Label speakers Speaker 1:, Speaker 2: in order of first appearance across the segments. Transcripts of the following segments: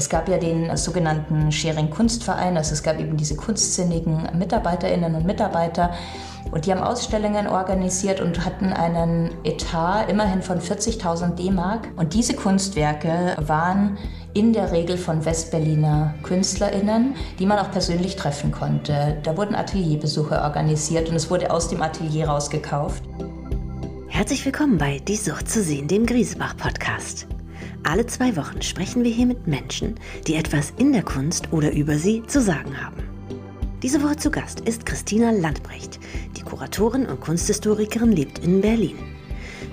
Speaker 1: Es gab ja den sogenannten Schering Kunstverein, also es gab eben diese kunstsinnigen Mitarbeiterinnen und Mitarbeiter. Und die haben Ausstellungen organisiert und hatten einen Etat immerhin von 40.000 D-Mark. Und diese Kunstwerke waren in der Regel von Westberliner KünstlerInnen, die man auch persönlich treffen konnte. Da wurden Atelierbesuche organisiert und es wurde aus dem Atelier rausgekauft.
Speaker 2: Herzlich willkommen bei Die Sucht zu sehen, dem Griesebach-Podcast. Alle zwei Wochen sprechen wir hier mit Menschen, die etwas in der Kunst oder über sie zu sagen haben. Diese Woche zu Gast ist Christina Landbrecht. Die Kuratorin und Kunsthistorikerin lebt in Berlin.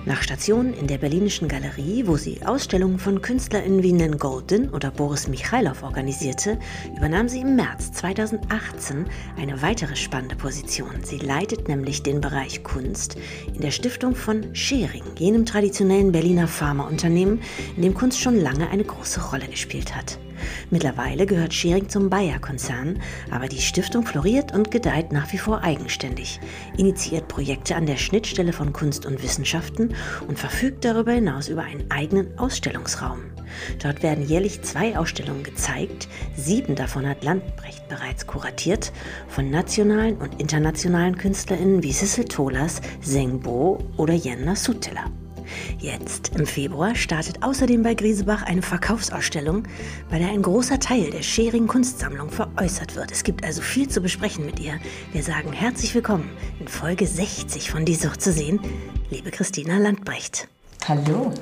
Speaker 2: Nach Stationen in der Berlinischen Galerie, wo sie Ausstellungen von KünstlerInnen wie Nen Golden oder Boris Michailow organisierte, übernahm sie im März 2018 eine weitere spannende Position. Sie leitet nämlich den Bereich Kunst in der Stiftung von Schering, jenem traditionellen Berliner Pharmaunternehmen, in dem Kunst schon lange eine große Rolle gespielt hat. Mittlerweile gehört Schering zum Bayer-Konzern, aber die Stiftung floriert und gedeiht nach wie vor eigenständig, initiiert Projekte an der Schnittstelle von Kunst und Wissenschaften und verfügt darüber hinaus über einen eigenen Ausstellungsraum. Dort werden jährlich zwei Ausstellungen gezeigt, sieben davon hat Landbrecht bereits kuratiert, von nationalen und internationalen KünstlerInnen wie Sissel Tolas, Zeng Bo oder Jenna Sutela. Jetzt im Februar startet außerdem bei Griesebach eine Verkaufsausstellung, bei der ein großer Teil der Schering Kunstsammlung veräußert wird. Es gibt also viel zu besprechen mit ihr. Wir sagen herzlich willkommen in Folge 60 von Die Sucht zu sehen, liebe Christina Landbrecht.
Speaker 1: Hallo.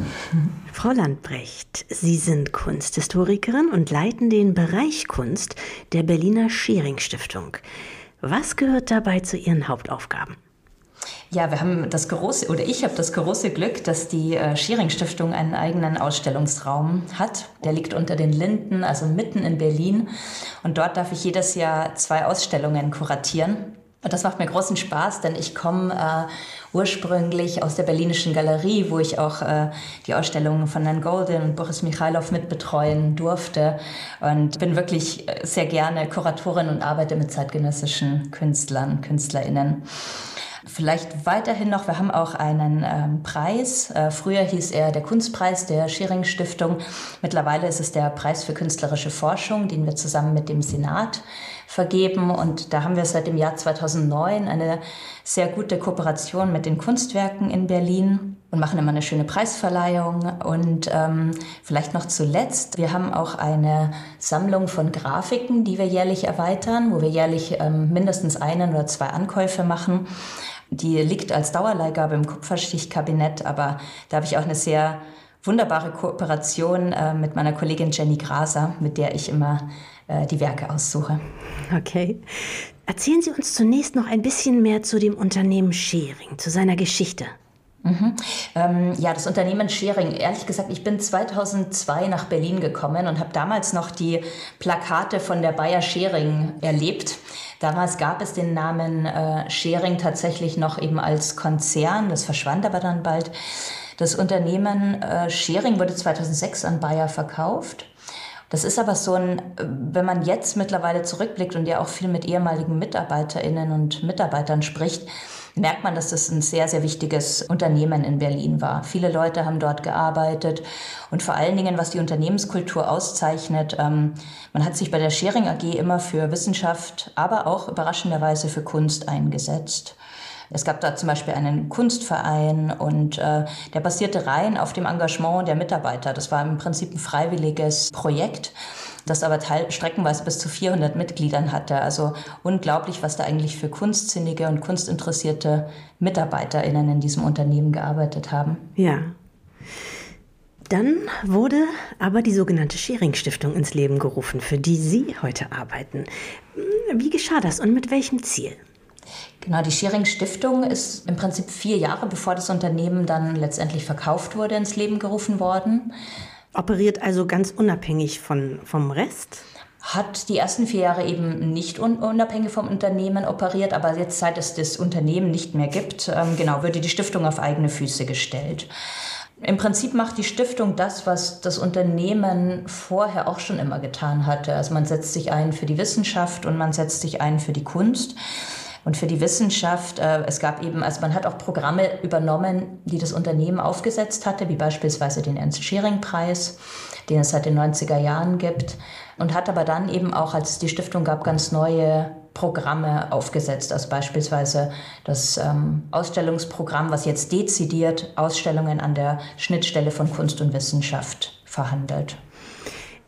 Speaker 2: Frau Landbrecht, Sie sind Kunsthistorikerin und leiten den Bereich Kunst der Berliner Schering Stiftung. Was gehört dabei zu Ihren Hauptaufgaben?
Speaker 1: Ja, wir haben das große, oder ich habe das große Glück, dass die äh, Schering Stiftung einen eigenen Ausstellungsraum hat. Der liegt unter den Linden, also mitten in Berlin. Und dort darf ich jedes Jahr zwei Ausstellungen kuratieren. Und das macht mir großen Spaß, denn ich komme äh, ursprünglich aus der Berlinischen Galerie, wo ich auch äh, die Ausstellungen von Nan Golden und Boris Michailow mitbetreuen durfte. Und bin wirklich äh, sehr gerne Kuratorin und arbeite mit zeitgenössischen Künstlern, KünstlerInnen. Vielleicht weiterhin noch, wir haben auch einen ähm, Preis. Äh, früher hieß er der Kunstpreis der Schering Stiftung. Mittlerweile ist es der Preis für künstlerische Forschung, den wir zusammen mit dem Senat vergeben. Und da haben wir seit dem Jahr 2009 eine sehr gute Kooperation mit den Kunstwerken in Berlin und machen immer eine schöne Preisverleihung. Und ähm, vielleicht noch zuletzt, wir haben auch eine Sammlung von Grafiken, die wir jährlich erweitern, wo wir jährlich ähm, mindestens einen oder zwei Ankäufe machen. Die liegt als Dauerleihgabe im Kupferstichkabinett, aber da habe ich auch eine sehr wunderbare Kooperation äh, mit meiner Kollegin Jenny Graser, mit der ich immer äh, die Werke aussuche.
Speaker 2: Okay. Erzählen Sie uns zunächst noch ein bisschen mehr zu dem Unternehmen Schering, zu seiner Geschichte.
Speaker 1: Mhm. Ähm, ja, das Unternehmen Schering. Ehrlich gesagt, ich bin 2002 nach Berlin gekommen und habe damals noch die Plakate von der Bayer Schering erlebt. Damals gab es den Namen äh, Schering tatsächlich noch eben als Konzern. Das verschwand aber dann bald. Das Unternehmen äh, Schering wurde 2006 an Bayer verkauft. Das ist aber so ein, wenn man jetzt mittlerweile zurückblickt und ja auch viel mit ehemaligen Mitarbeiterinnen und Mitarbeitern spricht, merkt man, dass das ein sehr, sehr wichtiges Unternehmen in Berlin war. Viele Leute haben dort gearbeitet und vor allen Dingen, was die Unternehmenskultur auszeichnet, ähm, man hat sich bei der Schering AG immer für Wissenschaft, aber auch überraschenderweise für Kunst eingesetzt. Es gab da zum Beispiel einen Kunstverein und äh, der basierte rein auf dem Engagement der Mitarbeiter. Das war im Prinzip ein freiwilliges Projekt das aber teil streckenweise bis zu 400 Mitgliedern hatte. Also unglaublich, was da eigentlich für kunstsinnige und kunstinteressierte MitarbeiterInnen in diesem Unternehmen gearbeitet haben.
Speaker 2: Ja. Dann wurde aber die sogenannte Schering-Stiftung ins Leben gerufen, für die Sie heute arbeiten. Wie geschah das und mit welchem Ziel?
Speaker 1: Genau, die Schering Stiftung ist im Prinzip vier Jahre bevor das Unternehmen dann letztendlich verkauft wurde, ins Leben gerufen worden
Speaker 2: operiert also ganz unabhängig von, vom Rest?
Speaker 1: Hat die ersten vier Jahre eben nicht un unabhängig vom Unternehmen operiert, aber jetzt, seit es das Unternehmen nicht mehr gibt, ähm, genau, würde die Stiftung auf eigene Füße gestellt. Im Prinzip macht die Stiftung das, was das Unternehmen vorher auch schon immer getan hatte. Also man setzt sich ein für die Wissenschaft und man setzt sich ein für die Kunst. Und für die Wissenschaft, äh, es gab eben, also man hat auch Programme übernommen, die das Unternehmen aufgesetzt hatte, wie beispielsweise den Ernst-Schering-Preis. den es seit den 90er Jahren gibt. Und hat aber dann eben auch, als es die Stiftung gab, ganz neue Programme aufgesetzt, also beispielsweise das ähm, Ausstellungsprogramm, was jetzt dezidiert Ausstellungen an der Schnittstelle von Kunst und Wissenschaft verhandelt.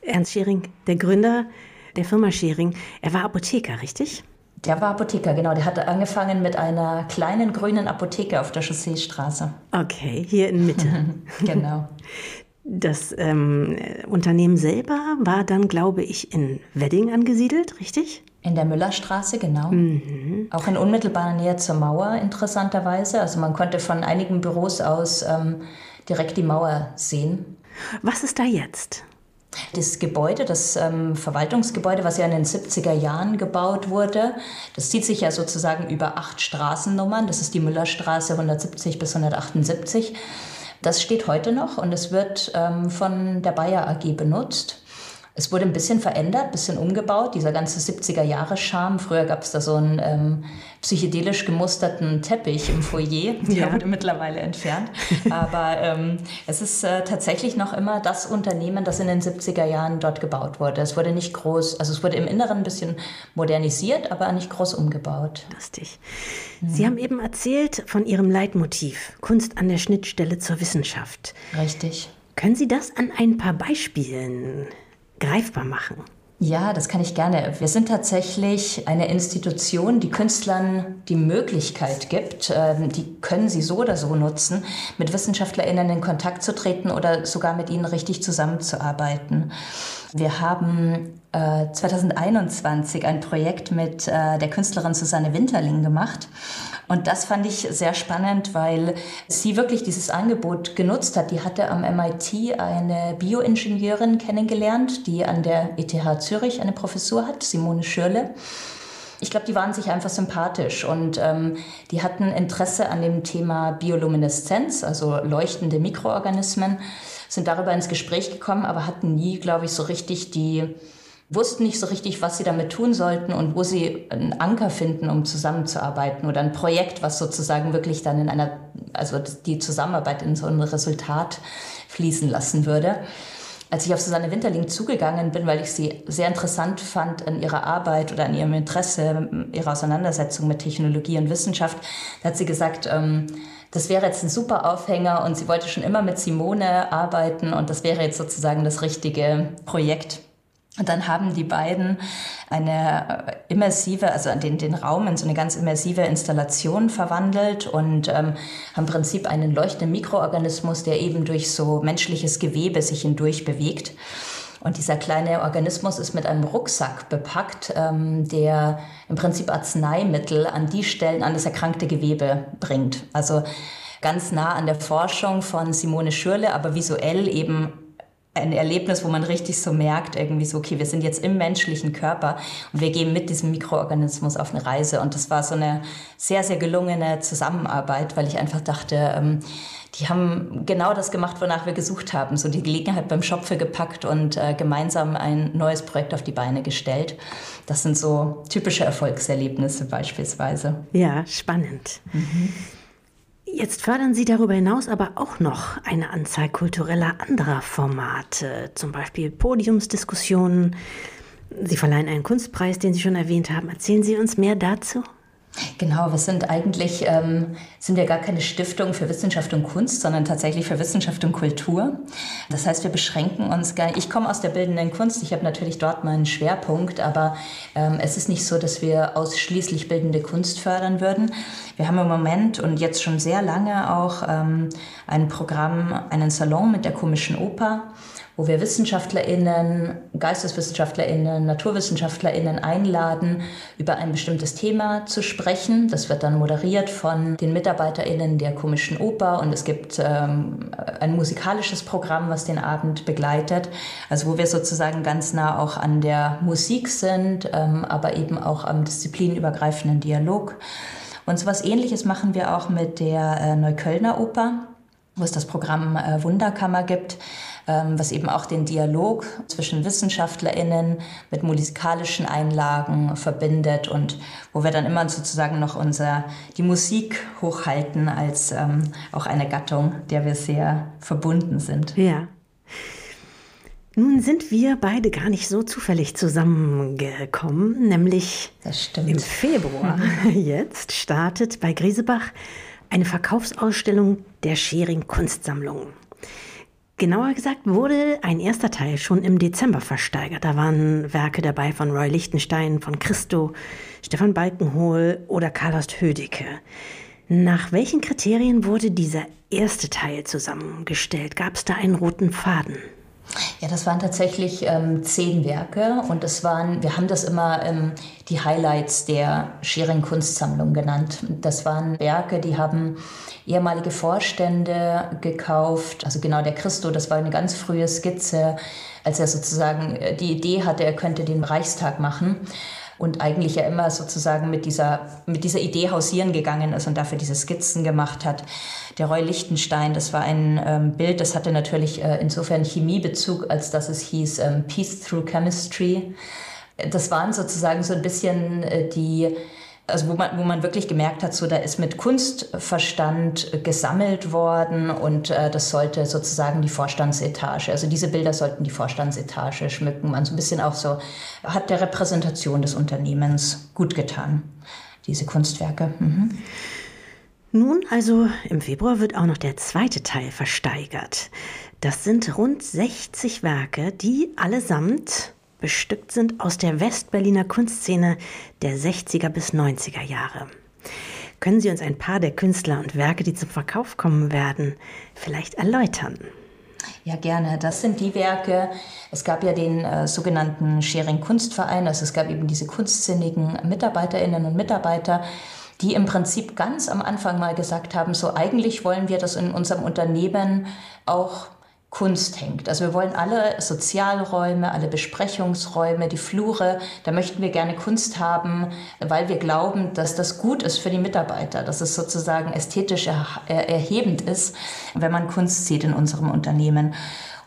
Speaker 2: Ernst Schering, der Gründer der Firma Schering, er war Apotheker, richtig?
Speaker 1: Der war Apotheker, genau. Der hatte angefangen mit einer kleinen grünen Apotheke auf der Chausseestraße.
Speaker 2: Okay, hier in Mitte.
Speaker 1: genau.
Speaker 2: Das ähm, Unternehmen selber war dann, glaube ich, in Wedding angesiedelt, richtig?
Speaker 1: In der Müllerstraße, genau. Mhm. Auch in unmittelbarer Nähe zur Mauer, interessanterweise. Also man konnte von einigen Büros aus ähm, direkt die Mauer sehen.
Speaker 2: Was ist da jetzt?
Speaker 1: Das Gebäude, das ähm, Verwaltungsgebäude, was ja in den 70er Jahren gebaut wurde, das zieht sich ja sozusagen über acht Straßennummern. Das ist die Müllerstraße 170 bis 178. Das steht heute noch und es wird ähm, von der Bayer AG benutzt. Es wurde ein bisschen verändert, ein bisschen umgebaut, dieser ganze 70er-Jahre-Charme. Früher gab es da so einen ähm, psychedelisch gemusterten Teppich im Foyer. Der ja. wurde mittlerweile entfernt. Aber ähm, es ist äh, tatsächlich noch immer das Unternehmen, das in den 70er Jahren dort gebaut wurde. Es wurde nicht groß, also es wurde im Inneren ein bisschen modernisiert, aber nicht groß umgebaut.
Speaker 2: Lustig. Sie haben eben erzählt von Ihrem Leitmotiv, Kunst an der Schnittstelle zur Wissenschaft.
Speaker 1: Richtig.
Speaker 2: Können Sie das an ein paar Beispielen greifbar machen?
Speaker 1: Ja, das kann ich gerne. Wir sind tatsächlich eine Institution, die Künstlern die Möglichkeit gibt, ähm, die können sie so oder so nutzen, mit WissenschaftlerInnen in Kontakt zu treten oder sogar mit ihnen richtig zusammenzuarbeiten. Wir haben 2021 äh, ein Projekt mit äh, der Künstlerin Susanne Winterling gemacht und das fand ich sehr spannend, weil sie wirklich dieses Angebot genutzt hat. Die hatte am MIT eine Bioingenieurin kennengelernt, die an der ETH Zürich eine Professur hat, Simone Schürle. Ich glaube, die waren sich einfach sympathisch und ähm, die hatten Interesse an dem Thema Biolumineszenz, also leuchtende Mikroorganismen, sind darüber ins Gespräch gekommen, aber hatten nie, glaube ich, so richtig die wussten nicht so richtig, was sie damit tun sollten und wo sie einen Anker finden, um zusammenzuarbeiten oder ein Projekt, was sozusagen wirklich dann in einer, also die Zusammenarbeit in so ein Resultat fließen lassen würde. Als ich auf Susanne Winterling zugegangen bin, weil ich sie sehr interessant fand an ihrer Arbeit oder an ihrem Interesse, ihrer Auseinandersetzung mit Technologie und Wissenschaft, da hat sie gesagt, ähm, das wäre jetzt ein super Aufhänger und sie wollte schon immer mit Simone arbeiten und das wäre jetzt sozusagen das richtige Projekt. Und dann haben die beiden eine äh, immersive, also den, den Raum in so eine ganz immersive Installation verwandelt und ähm, haben im Prinzip einen leuchtenden Mikroorganismus, der eben durch so menschliches Gewebe sich hindurch bewegt. Und dieser kleine Organismus ist mit einem Rucksack bepackt, ähm, der im Prinzip Arzneimittel an die Stellen, an das erkrankte Gewebe bringt. Also ganz nah an der Forschung von Simone Schürle, aber visuell eben ein Erlebnis, wo man richtig so merkt, irgendwie so, okay, wir sind jetzt im menschlichen Körper und wir gehen mit diesem Mikroorganismus auf eine Reise. Und das war so eine sehr, sehr gelungene Zusammenarbeit, weil ich einfach dachte, ähm, die haben genau das gemacht, wonach wir gesucht haben. So die Gelegenheit beim Schopfe gepackt und äh, gemeinsam ein neues Projekt auf die Beine gestellt. Das sind so typische Erfolgserlebnisse beispielsweise.
Speaker 2: Ja, spannend. Mhm. Jetzt fördern Sie darüber hinaus aber auch noch eine Anzahl kultureller anderer Formate, zum Beispiel Podiumsdiskussionen. Sie verleihen einen Kunstpreis, den Sie schon erwähnt haben. Erzählen Sie uns mehr dazu?
Speaker 1: Genau, wir sind eigentlich, ähm, sind wir gar keine Stiftung für Wissenschaft und Kunst, sondern tatsächlich für Wissenschaft und Kultur. Das heißt, wir beschränken uns gar Ich komme aus der bildenden Kunst, ich habe natürlich dort meinen Schwerpunkt, aber ähm, es ist nicht so, dass wir ausschließlich bildende Kunst fördern würden. Wir haben im Moment und jetzt schon sehr lange auch ähm, ein Programm, einen Salon mit der Komischen Oper wo wir WissenschaftlerInnen, GeisteswissenschaftlerInnen, NaturwissenschaftlerInnen einladen, über ein bestimmtes Thema zu sprechen. Das wird dann moderiert von den MitarbeiterInnen der Komischen Oper und es gibt ähm, ein musikalisches Programm, was den Abend begleitet. Also wo wir sozusagen ganz nah auch an der Musik sind, ähm, aber eben auch am disziplinübergreifenden Dialog. Und so was ähnliches machen wir auch mit der äh, Neuköllner Oper, wo es das Programm äh, Wunderkammer gibt was eben auch den Dialog zwischen WissenschaftlerInnen mit musikalischen Einlagen verbindet und wo wir dann immer sozusagen noch unser, die Musik hochhalten als ähm, auch eine Gattung, der wir sehr verbunden sind.
Speaker 2: Ja. Nun sind wir beide gar nicht so zufällig zusammengekommen, nämlich im Februar jetzt startet bei Griesebach eine Verkaufsausstellung der Schering Kunstsammlung. Genauer gesagt wurde ein erster Teil schon im Dezember versteigert. Da waren Werke dabei von Roy Lichtenstein, von Christo, Stefan Balkenhol oder Carlos Hödecke. Nach welchen Kriterien wurde dieser erste Teil zusammengestellt? Gab es da einen roten Faden?
Speaker 1: Ja, das waren tatsächlich ähm, zehn Werke und das waren, wir haben das immer ähm, die Highlights der Schering Kunstsammlung genannt. Das waren Werke, die haben ehemalige Vorstände gekauft. Also genau der Christo, das war eine ganz frühe Skizze, als er sozusagen äh, die Idee hatte, er könnte den Reichstag machen und eigentlich ja immer sozusagen mit dieser, mit dieser Idee hausieren gegangen ist und dafür diese Skizzen gemacht hat. Der Roy Lichtenstein, das war ein ähm, Bild, das hatte natürlich äh, insofern Chemiebezug, als dass es hieß ähm, Peace Through Chemistry. Das waren sozusagen so ein bisschen äh, die also wo man, wo man wirklich gemerkt hat, so da ist mit Kunstverstand gesammelt worden und äh, das sollte sozusagen die Vorstandsetage, also diese Bilder sollten die Vorstandsetage schmücken. Man so ein bisschen auch so hat der Repräsentation des Unternehmens gut getan, diese Kunstwerke. Mhm.
Speaker 2: Nun, also im Februar wird auch noch der zweite Teil versteigert. Das sind rund 60 Werke, die allesamt bestückt sind aus der Westberliner Kunstszene der 60er bis 90er Jahre. Können Sie uns ein paar der Künstler und Werke, die zum Verkauf kommen werden, vielleicht erläutern?
Speaker 1: Ja, gerne. Das sind die Werke. Es gab ja den äh, sogenannten Schering Kunstverein, also es gab eben diese kunstsinnigen Mitarbeiterinnen und Mitarbeiter, die im Prinzip ganz am Anfang mal gesagt haben, so eigentlich wollen wir das in unserem Unternehmen auch Kunst hängt. Also wir wollen alle Sozialräume, alle Besprechungsräume, die Flure, da möchten wir gerne Kunst haben, weil wir glauben, dass das gut ist für die Mitarbeiter, dass es sozusagen ästhetisch erhebend ist, wenn man Kunst sieht in unserem Unternehmen.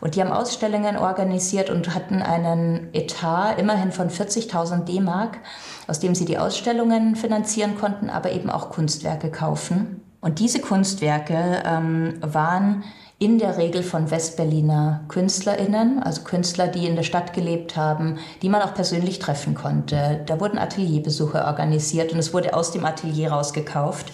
Speaker 1: Und die haben Ausstellungen organisiert und hatten einen Etat immerhin von 40.000 D-Mark, aus dem sie die Ausstellungen finanzieren konnten, aber eben auch Kunstwerke kaufen. Und diese Kunstwerke ähm, waren in der Regel von Westberliner KünstlerInnen, also Künstler, die in der Stadt gelebt haben, die man auch persönlich treffen konnte. Da wurden Atelierbesuche organisiert und es wurde aus dem Atelier rausgekauft.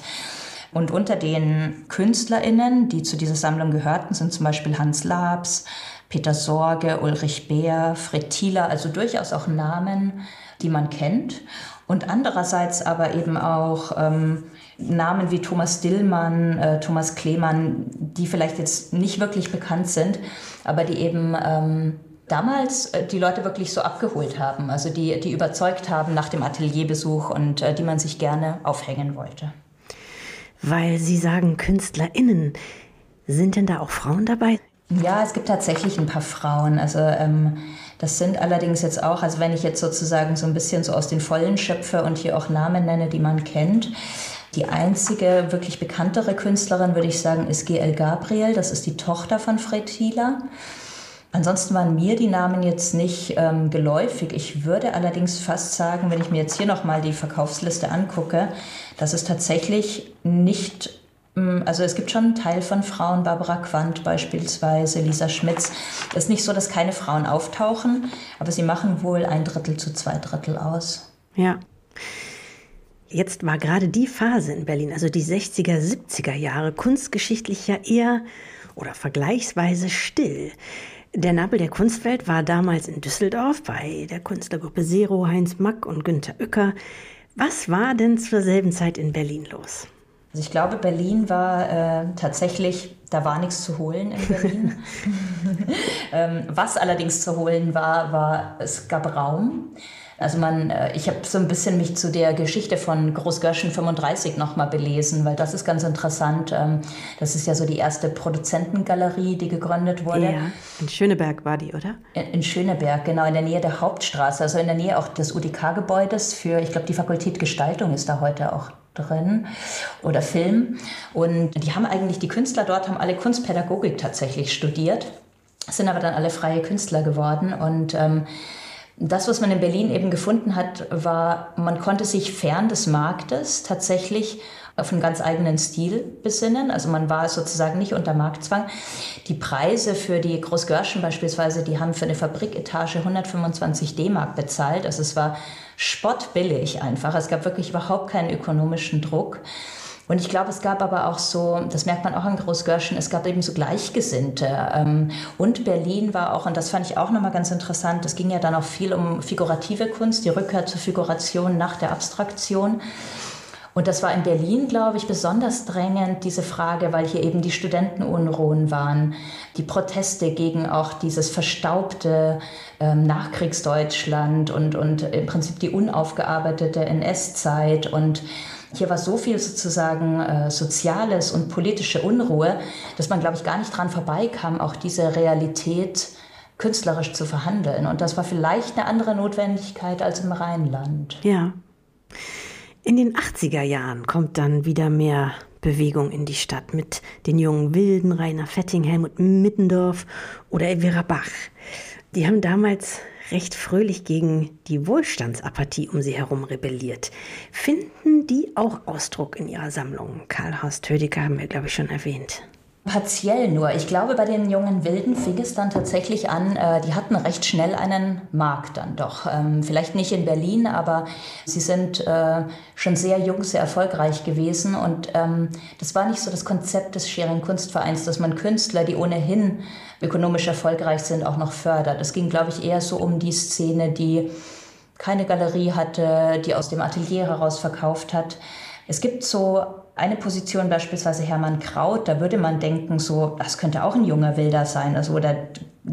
Speaker 1: Und unter den KünstlerInnen, die zu dieser Sammlung gehörten, sind zum Beispiel Hans Labs, Peter Sorge, Ulrich Beer, Fred Thieler, also durchaus auch Namen, die man kennt. Und andererseits aber eben auch ähm, Namen wie Thomas Dillmann, äh, Thomas Klemann, die vielleicht jetzt nicht wirklich bekannt sind, aber die eben ähm, damals äh, die Leute wirklich so abgeholt haben, also die, die überzeugt haben nach dem Atelierbesuch und äh, die man sich gerne aufhängen wollte.
Speaker 2: Weil Sie sagen KünstlerInnen, sind denn da auch Frauen dabei?
Speaker 1: Ja, es gibt tatsächlich ein paar Frauen. Also ähm, das sind allerdings jetzt auch, also wenn ich jetzt sozusagen so ein bisschen so aus den Vollen schöpfe und hier auch Namen nenne, die man kennt, die einzige wirklich bekanntere Künstlerin, würde ich sagen, ist GL Gabriel. Das ist die Tochter von Fred Thieler. Ansonsten waren mir die Namen jetzt nicht ähm, geläufig. Ich würde allerdings fast sagen, wenn ich mir jetzt hier nochmal die Verkaufsliste angucke, dass es tatsächlich nicht, ähm, also es gibt schon einen Teil von Frauen, Barbara Quandt beispielsweise, Lisa Schmitz. Es ist nicht so, dass keine Frauen auftauchen, aber sie machen wohl ein Drittel zu zwei Drittel aus.
Speaker 2: Ja. Jetzt war gerade die Phase in Berlin, also die 60er, 70er Jahre, kunstgeschichtlich ja eher oder vergleichsweise still. Der Nabel der Kunstwelt war damals in Düsseldorf bei der Künstlergruppe Zero, Heinz Mack und Günter Uecker. Was war denn zur selben Zeit in Berlin los?
Speaker 1: Also ich glaube, Berlin war äh, tatsächlich, da war nichts zu holen in Berlin. ähm, was allerdings zu holen war, war, es gab Raum. Also man, äh, ich habe so ein bisschen mich zu der Geschichte von Großgörschen 35 nochmal belesen, weil das ist ganz interessant. Ähm, das ist ja so die erste Produzentengalerie, die gegründet wurde. Ja,
Speaker 2: in Schöneberg war die, oder?
Speaker 1: In, in Schöneberg, genau, in der Nähe der Hauptstraße, also in der Nähe auch des UDK-Gebäudes für, ich glaube, die Fakultät Gestaltung ist da heute auch drin oder Film. Und die haben eigentlich, die Künstler dort haben alle Kunstpädagogik tatsächlich studiert, sind aber dann alle freie Künstler geworden und ähm, Das, was man in Berlin eben gefunden hat, war, man konnte sich fern des Marktes tatsächlich auf einen ganz eigenen Stil besinnen. Also man war sozusagen nicht unter Marktzwang. Die Preise für die Großgörschen beispielsweise, die haben für eine Fabriketage 125 D-Mark bezahlt. Also es war spottbillig einfach. Es gab wirklich überhaupt keinen ökonomischen Druck. Und ich glaube, es gab aber auch so, das merkt man auch in Großgörschen, es gab eben so Gleichgesinnte. Ähm, und Berlin war auch, und das fand ich auch nochmal ganz interessant, es ging ja dann auch viel um figurative Kunst, die Rückkehr zur Figuration nach der Abstraktion. Und das war in Berlin, glaube ich, besonders drängend, diese Frage, weil hier eben die Studentenunruhen waren, die Proteste gegen auch dieses verstaubte ähm, Nachkriegsdeutschland und, und im Prinzip die unaufgearbeitete NS-Zeit und hier war so viel sozusagen äh, Soziales und politische Unruhe, dass man, glaube ich, gar nicht dran vorbeikam, auch diese Realität künstlerisch zu verhandeln. Und das war vielleicht eine andere Notwendigkeit als im Rheinland.
Speaker 2: Ja. In den 80er Jahren kommt dann wieder mehr Bewegung in die Stadt mit den jungen Wilden, Rainer Fetting, Helmut Mittendorf oder Elvira Bach. Die haben damals recht fröhlich gegen die Wohlstandsapathie um sie herum rebelliert. Finden die auch Ausdruck in ihrer Sammlung? Karl Horst Tödiker haben wir, glaube ich, schon erwähnt.
Speaker 1: Partiell nur. Ich glaube, bei den jungen Wilden fing es dann tatsächlich an, äh, die hatten recht schnell einen Markt dann doch. Ähm, vielleicht nicht in Berlin, aber sie sind äh, schon sehr jung, sehr erfolgreich gewesen. Und ähm, das war nicht so das Konzept des Schering Kunstvereins, dass man Künstler, die ohnehin ökonomisch erfolgreich sind, auch noch fördert. Es ging, glaube ich, eher so um die Szene, die keine Galerie hatte, die aus dem Atelier heraus verkauft hat. Es gibt so eine Position, beispielsweise Hermann Kraut, da würde man denken, so, das könnte auch ein junger Wilder sein, also oder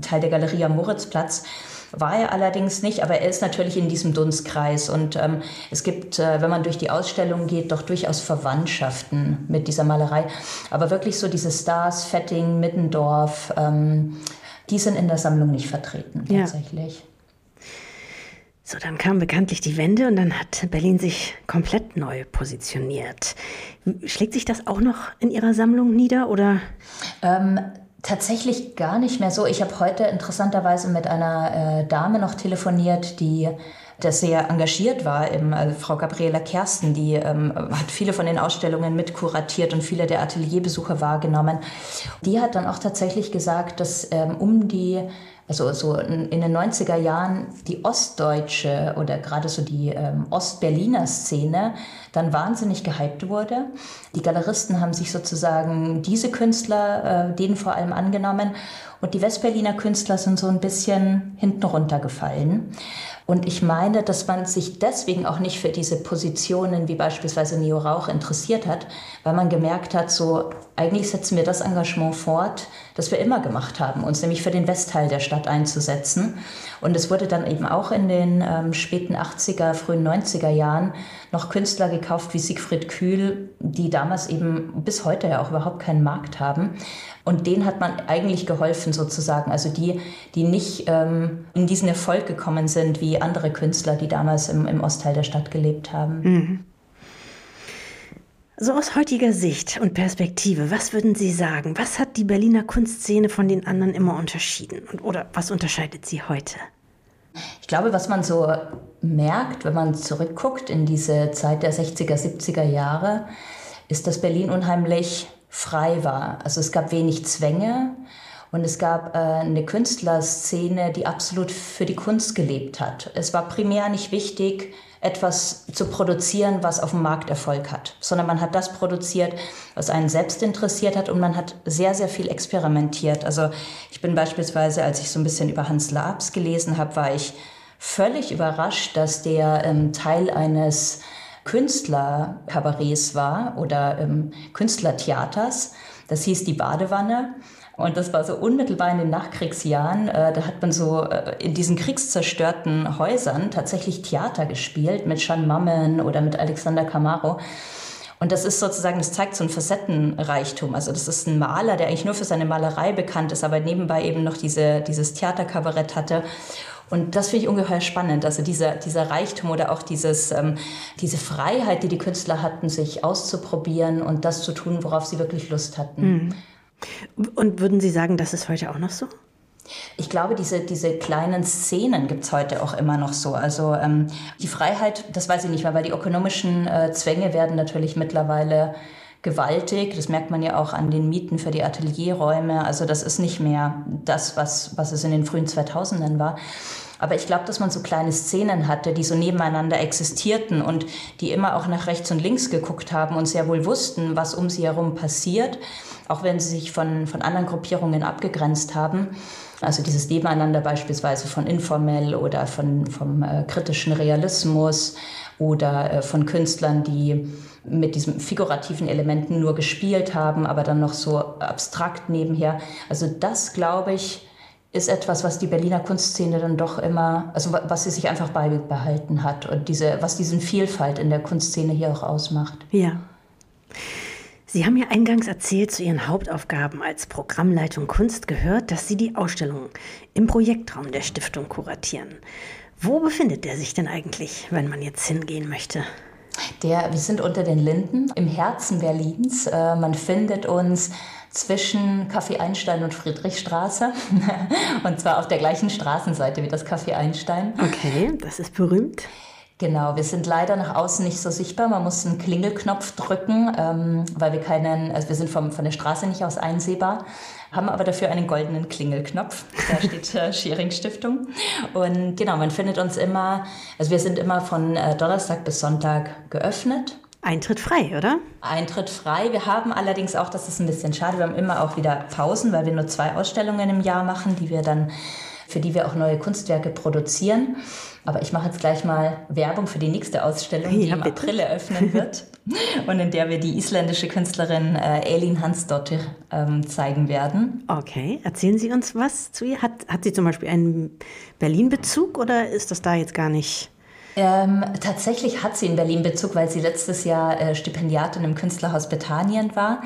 Speaker 1: Teil der Galerie am Moritzplatz. War er allerdings nicht, aber er ist natürlich in diesem Dunstkreis. Und ähm, es gibt, äh, wenn man durch die Ausstellung geht, doch durchaus Verwandtschaften mit dieser Malerei. Aber wirklich so diese Stars, Fetting, Middendorf, ähm, die sind in der Sammlung nicht vertreten, tatsächlich. Ja.
Speaker 2: So, dann kam bekanntlich die Wende und dann hat Berlin sich komplett neu positioniert. Schlägt sich das auch noch in Ihrer Sammlung nieder oder?
Speaker 1: Ähm, tatsächlich gar nicht mehr so. Ich habe heute interessanterweise mit einer äh, Dame noch telefoniert, die das sehr engagiert war, eben, also Frau Gabriela Kersten, die ähm, hat viele von den Ausstellungen mitkuratiert und viele der Atelierbesuche wahrgenommen. Die hat dann auch tatsächlich gesagt, dass ähm, um die also so in, in, den 90er Jahren die ostdeutsche oder gerade so die ähm, Ostberliner Szene dann wahnsinnig gehypt wurde. Die Galeristen haben sich sozusagen diese Künstler, äh, denen vor allem angenommen und die Westberliner Künstler sind so ein bisschen hinten runtergefallen. Und ich meine, dass man sich deswegen auch nicht für diese Positionen wie beispielsweise Neo Rauch interessiert hat, weil man gemerkt hat, so eigentlich setzen wir das Engagement fort, das wir immer gemacht haben, uns nämlich für den Westteil der Stadt einzusetzen. Und es wurde dann eben auch in den ähm, späten 80er, frühen 90er Jahren noch Künstler gekauft wie Siegfried Kühl, die damals eben bis heute ja auch überhaupt keinen Markt haben. Und denen hat man eigentlich geholfen sozusagen. Also die, die nicht ähm, in diesen Erfolg gekommen sind wie andere Künstler, die damals im, im Ostteil der Stadt gelebt haben. Mhm.
Speaker 2: So aus heutiger Sicht und Perspektive, was würden Sie sagen? Was hat die Berliner Kunstszene von den anderen immer unterschieden? Oder was unterscheidet sie heute?
Speaker 1: Ich glaube, was man so merkt, wenn man zurückguckt in diese Zeit der 60er, 70er Jahre, ist, dass Berlin unheimlich frei war. Also es gab wenig Zwänge und es gab äh, eine Künstlerszene, die absolut für die Kunst gelebt hat. Es war primär nicht wichtig, etwas zu produzieren, was auf dem Markt Erfolg hat, sondern man hat das produziert, was einen selbst interessiert hat und man hat sehr, sehr viel experimentiert. Also ich bin beispielsweise, als ich so ein bisschen über Hans Labs gelesen habe, war ich völlig überrascht, dass der ähm, Teil eines Künstlerkabarets war oder ähm, Künstlertheaters. Das hieß die Badewanne. Und das war so unmittelbar in den Nachkriegsjahren. Äh, da hat man so äh, in diesen kriegszerstörten Häusern tatsächlich Theater gespielt mit Sean Mammen oder mit Alexander Camaro. Und das ist sozusagen, das zeigt so einen Facettenreichtum. Also das ist ein Maler, der eigentlich nur für seine Malerei bekannt ist, aber nebenbei eben noch diese, dieses Theaterkabarett hatte. Und das finde ich ungeheuer spannend. Also dieser, dieser Reichtum oder auch dieses, ähm, diese Freiheit, die die Künstler hatten, sich auszuprobieren und das zu tun, worauf sie wirklich Lust hatten.
Speaker 2: Mhm. Und würden Sie sagen, das ist heute auch noch so?
Speaker 1: Ich glaube, diese, diese kleinen Szenen gibt es heute auch immer noch so. Also ähm, die Freiheit, das weiß ich nicht mehr, weil die ökonomischen äh, Zwänge werden natürlich mittlerweile gewaltig. Das merkt man ja auch an den Mieten für die Atelierräume. Also das ist nicht mehr das, was, was es in den frühen 2000ern war. Aber ich glaube, dass man so kleine Szenen hatte, die so nebeneinander existierten und die immer auch nach rechts und links geguckt haben und sehr wohl wussten, was um sie herum passiert, auch wenn sie sich von, von anderen Gruppierungen abgegrenzt haben. Also dieses Nebeneinander beispielsweise von informell oder von, vom äh, kritischen Realismus oder äh, von Künstlern, die mit diesen figurativen Elementen nur gespielt haben, aber dann noch so abstrakt nebenher. Also das, glaube ich, ist etwas, was die Berliner Kunstszene dann doch immer, also was sie sich einfach beibehalten hat und diese, was diesen Vielfalt in der Kunstszene hier auch ausmacht.
Speaker 2: Ja. Sie haben ja eingangs erzählt, zu Ihren Hauptaufgaben als Programmleitung Kunst gehört, dass Sie die Ausstellung im Projektraum der Stiftung kuratieren. Wo befindet der sich denn eigentlich, wenn man jetzt hingehen möchte?
Speaker 1: Der, wir sind unter den Linden im Herzen Berlins. Äh, man findet uns zwischen Café Einstein und Friedrichstraße. und zwar auf der gleichen Straßenseite wie das Café Einstein.
Speaker 2: Okay, das ist berühmt.
Speaker 1: Genau, wir sind leider nach außen nicht so sichtbar. Man muss einen Klingelknopf drücken, ähm, weil wir keinen, also wir sind vom, von der Straße nicht aus einsehbar, haben aber dafür einen goldenen Klingelknopf. Da steht äh, Schering Stiftung. Und genau, man findet uns immer, also wir sind immer von äh, Donnerstag bis Sonntag geöffnet
Speaker 2: Eintritt frei, oder?
Speaker 1: Eintritt frei. Wir haben allerdings auch, das ist ein bisschen schade, wir haben immer auch wieder Pausen, weil wir nur zwei Ausstellungen im Jahr machen, die wir dann, für die wir auch neue Kunstwerke produzieren. Aber ich mache jetzt gleich mal Werbung für die nächste Ausstellung, die ja, im bitte. April eröffnen wird und in der wir die isländische Künstlerin äh, Elin Hansdottir ähm, zeigen werden.
Speaker 2: Okay, erzählen Sie uns was zu ihr. Hat, hat sie zum Beispiel einen Berlin-Bezug oder ist das da jetzt gar nicht?
Speaker 1: Ähm, tatsächlich hat sie in Berlin Bezug, weil sie letztes Jahr äh, Stipendiatin im Künstlerhaus Bethanien war.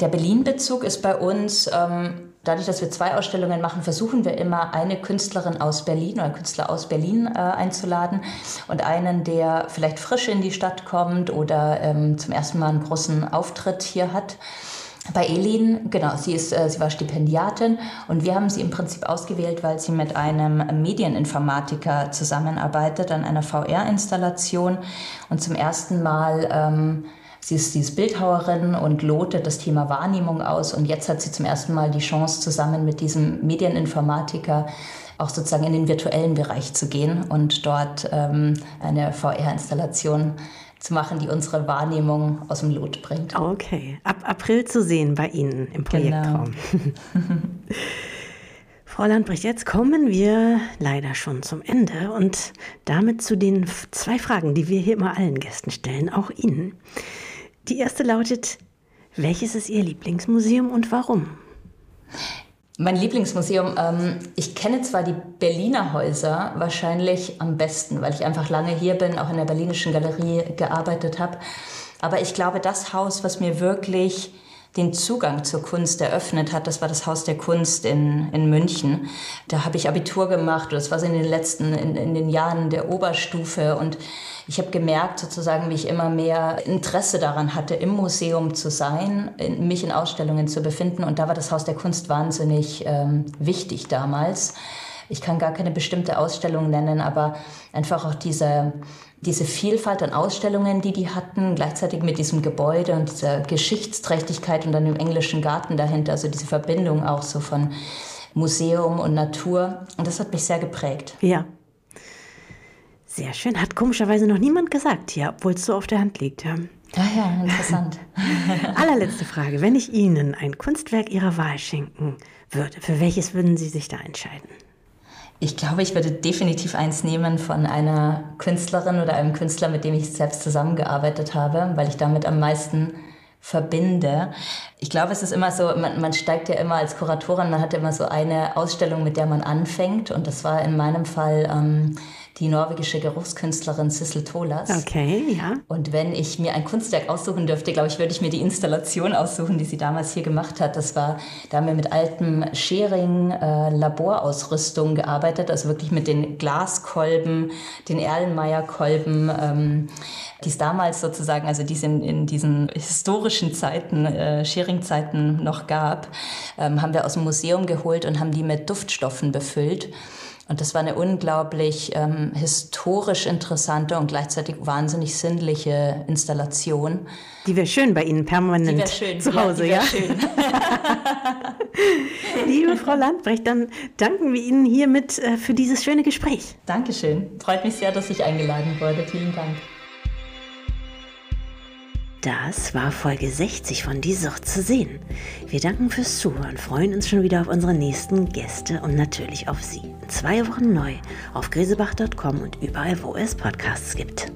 Speaker 1: Der Berlin-Bezug ist bei uns, ähm, dadurch, dass wir zwei Ausstellungen machen, versuchen wir immer eine Künstlerin aus Berlin oder einen Künstler aus Berlin äh, einzuladen und einen, der vielleicht frisch in die Stadt kommt oder ähm, zum ersten Mal einen großen Auftritt hier hat. Bei Elin, genau, sie, ist, äh, sie war Stipendiatin und wir haben sie im Prinzip ausgewählt, weil sie mit einem Medieninformatiker zusammenarbeitet an einer VR-Installation und zum ersten Mal, ähm, sie, ist, sie ist Bildhauerin und lotet das Thema Wahrnehmung aus. Und jetzt hat sie zum ersten Mal die Chance, zusammen mit diesem Medieninformatiker auch sozusagen in den virtuellen Bereich zu gehen und dort ähm, eine VR-Installation zu machen, die unsere Wahrnehmung aus dem Lot bringt.
Speaker 2: Okay, ab April zu sehen bei Ihnen im Projektraum. Genau. Frau Landbricht, jetzt kommen wir leider schon zum Ende und damit zu den zwei Fragen, die wir hier immer allen Gästen stellen, auch Ihnen. Die erste lautet, welches ist Ihr Lieblingsmuseum und warum?
Speaker 1: Mein Lieblingsmuseum, ähm, ich kenne zwar die Berliner Häuser wahrscheinlich am besten, weil ich einfach lange hier bin, auch in der Berlinischen Galerie gearbeitet habe. Aber ich glaube, das Haus, was mir wirklich den Zugang zur Kunst eröffnet hat, das war das Haus der Kunst in, in München. Da habe ich Abitur gemacht, das war so in den letzten, in, in den Jahren der Oberstufe und ich habe gemerkt sozusagen, wie ich immer mehr Interesse daran hatte, im Museum zu sein, in, mich in Ausstellungen zu befinden und da war das Haus der Kunst wahnsinnig ähm, wichtig damals. Ich kann gar keine bestimmte Ausstellung nennen, aber einfach auch diese diese Vielfalt an Ausstellungen, die die hatten, gleichzeitig mit diesem Gebäude und dieser Geschichtsträchtigkeit und dann dem englischen Garten dahinter, also diese Verbindung auch so von Museum und Natur. Und das hat mich sehr geprägt.
Speaker 2: Ja. Sehr schön. Hat komischerweise noch niemand gesagt hier, obwohl es so auf der Hand liegt. Ja,
Speaker 1: ja, ja interessant.
Speaker 2: Allerletzte Frage. Wenn ich Ihnen ein Kunstwerk Ihrer Wahl schenken würde, für welches würden Sie sich da entscheiden?
Speaker 1: Ich glaube, ich würde definitiv eins nehmen von einer Künstlerin oder einem Künstler, mit dem ich selbst zusammengearbeitet habe, weil ich damit am meisten verbinde. Ich glaube, es ist immer so, man, man steigt ja immer als Kuratorin, man hat immer so eine Ausstellung, mit der man anfängt. Und das war in meinem Fall ähm, die norwegische Geruchskünstlerin Sissel Tolas.
Speaker 2: Okay, ja.
Speaker 1: Und wenn ich mir ein Kunstwerk aussuchen dürfte, glaube ich, würde ich mir die Installation aussuchen, die sie damals hier gemacht hat. Das war, da haben wir mit altem Schering äh, Laborausrüstung gearbeitet, also wirklich mit den Glaskolben, den Erlenmeyer-Kolben, ähm, die es damals sozusagen, also die es in, in diesen historischen Zeiten, äh, Schering-Zeiten noch gab, ähm, haben wir aus dem Museum geholt und haben die mit Duftstoffen befüllt. Und das war eine unglaublich ähm, historisch interessante und gleichzeitig wahnsinnig sinnliche Installation.
Speaker 2: Die wäre schön bei Ihnen permanent
Speaker 1: schön.
Speaker 2: zu Hause, ja?
Speaker 1: ja? Schön.
Speaker 2: Liebe Frau Landbrecht, dann danken wir Ihnen hiermit äh, für dieses schöne Gespräch.
Speaker 1: Dankeschön. Freut mich sehr, dass ich eingeladen wurde. Vielen Dank.
Speaker 2: Das war Folge 60 von Die Sucht zu sehen. Wir danken fürs Zuhören, freuen uns schon wieder auf unsere nächsten Gäste und natürlich auf Sie. Zwei Wochen neu auf grisebach.com und überall, wo es Podcasts gibt.